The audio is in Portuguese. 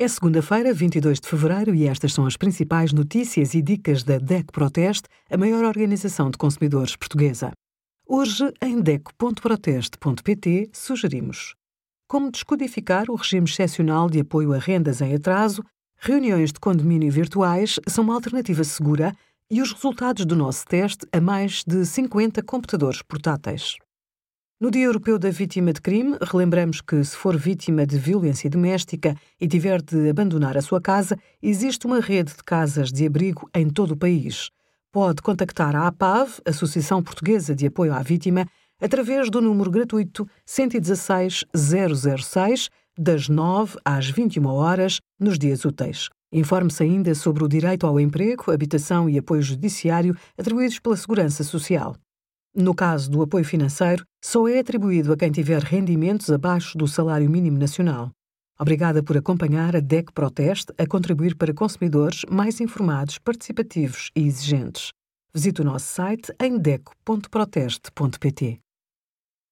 É segunda-feira, 22 de fevereiro, e estas são as principais notícias e dicas da DEC Proteste, a maior organização de consumidores portuguesa. Hoje, em DEC.proteste.pt, sugerimos como descodificar o regime excepcional de apoio a rendas em atraso, reuniões de condomínio virtuais são uma alternativa segura e os resultados do nosso teste a mais de 50 computadores portáteis. No Dia Europeu da Vítima de Crime, relembramos que, se for vítima de violência doméstica e tiver de abandonar a sua casa, existe uma rede de casas de abrigo em todo o país. Pode contactar a APAV, Associação Portuguesa de Apoio à Vítima, através do número gratuito 116 006, das 9 às 21 horas, nos dias úteis. Informe-se ainda sobre o direito ao emprego, habitação e apoio judiciário atribuídos pela Segurança Social. No caso do apoio financeiro, só é atribuído a quem tiver rendimentos abaixo do salário mínimo nacional. Obrigada por acompanhar a DEC Proteste a contribuir para consumidores mais informados, participativos e exigentes. Visite o nosso site em deco.proteste.pt.